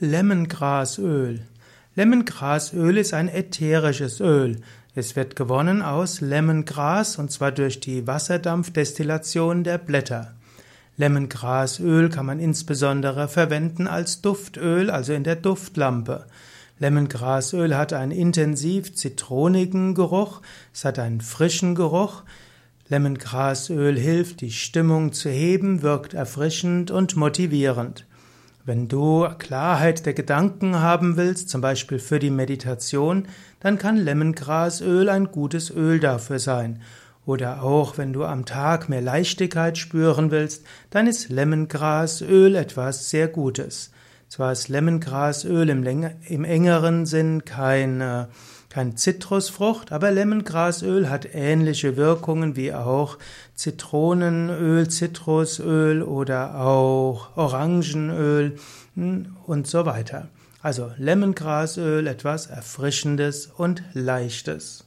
Lemongrasöl. Lemongrasöl ist ein ätherisches Öl. Es wird gewonnen aus Lemongras und zwar durch die Wasserdampfdestillation der Blätter. Lemongrasöl kann man insbesondere verwenden als Duftöl, also in der Duftlampe. Lemongrasöl hat einen intensiv zitronigen Geruch, es hat einen frischen Geruch. Lemongrasöl hilft, die Stimmung zu heben, wirkt erfrischend und motivierend. Wenn du Klarheit der Gedanken haben willst, zum Beispiel für die Meditation, dann kann Lemongrasöl ein gutes Öl dafür sein. Oder auch wenn du am Tag mehr Leichtigkeit spüren willst, dann ist Lemongrasöl etwas sehr Gutes. Zwar ist Lemongrasöl im, im engeren Sinn kein, äh, kein Zitrusfrucht, aber Lemongrasöl hat ähnliche Wirkungen wie auch Zitronenöl, Zitrusöl oder auch Orangenöl hm, und so weiter. Also Lemongrasöl, etwas Erfrischendes und Leichtes.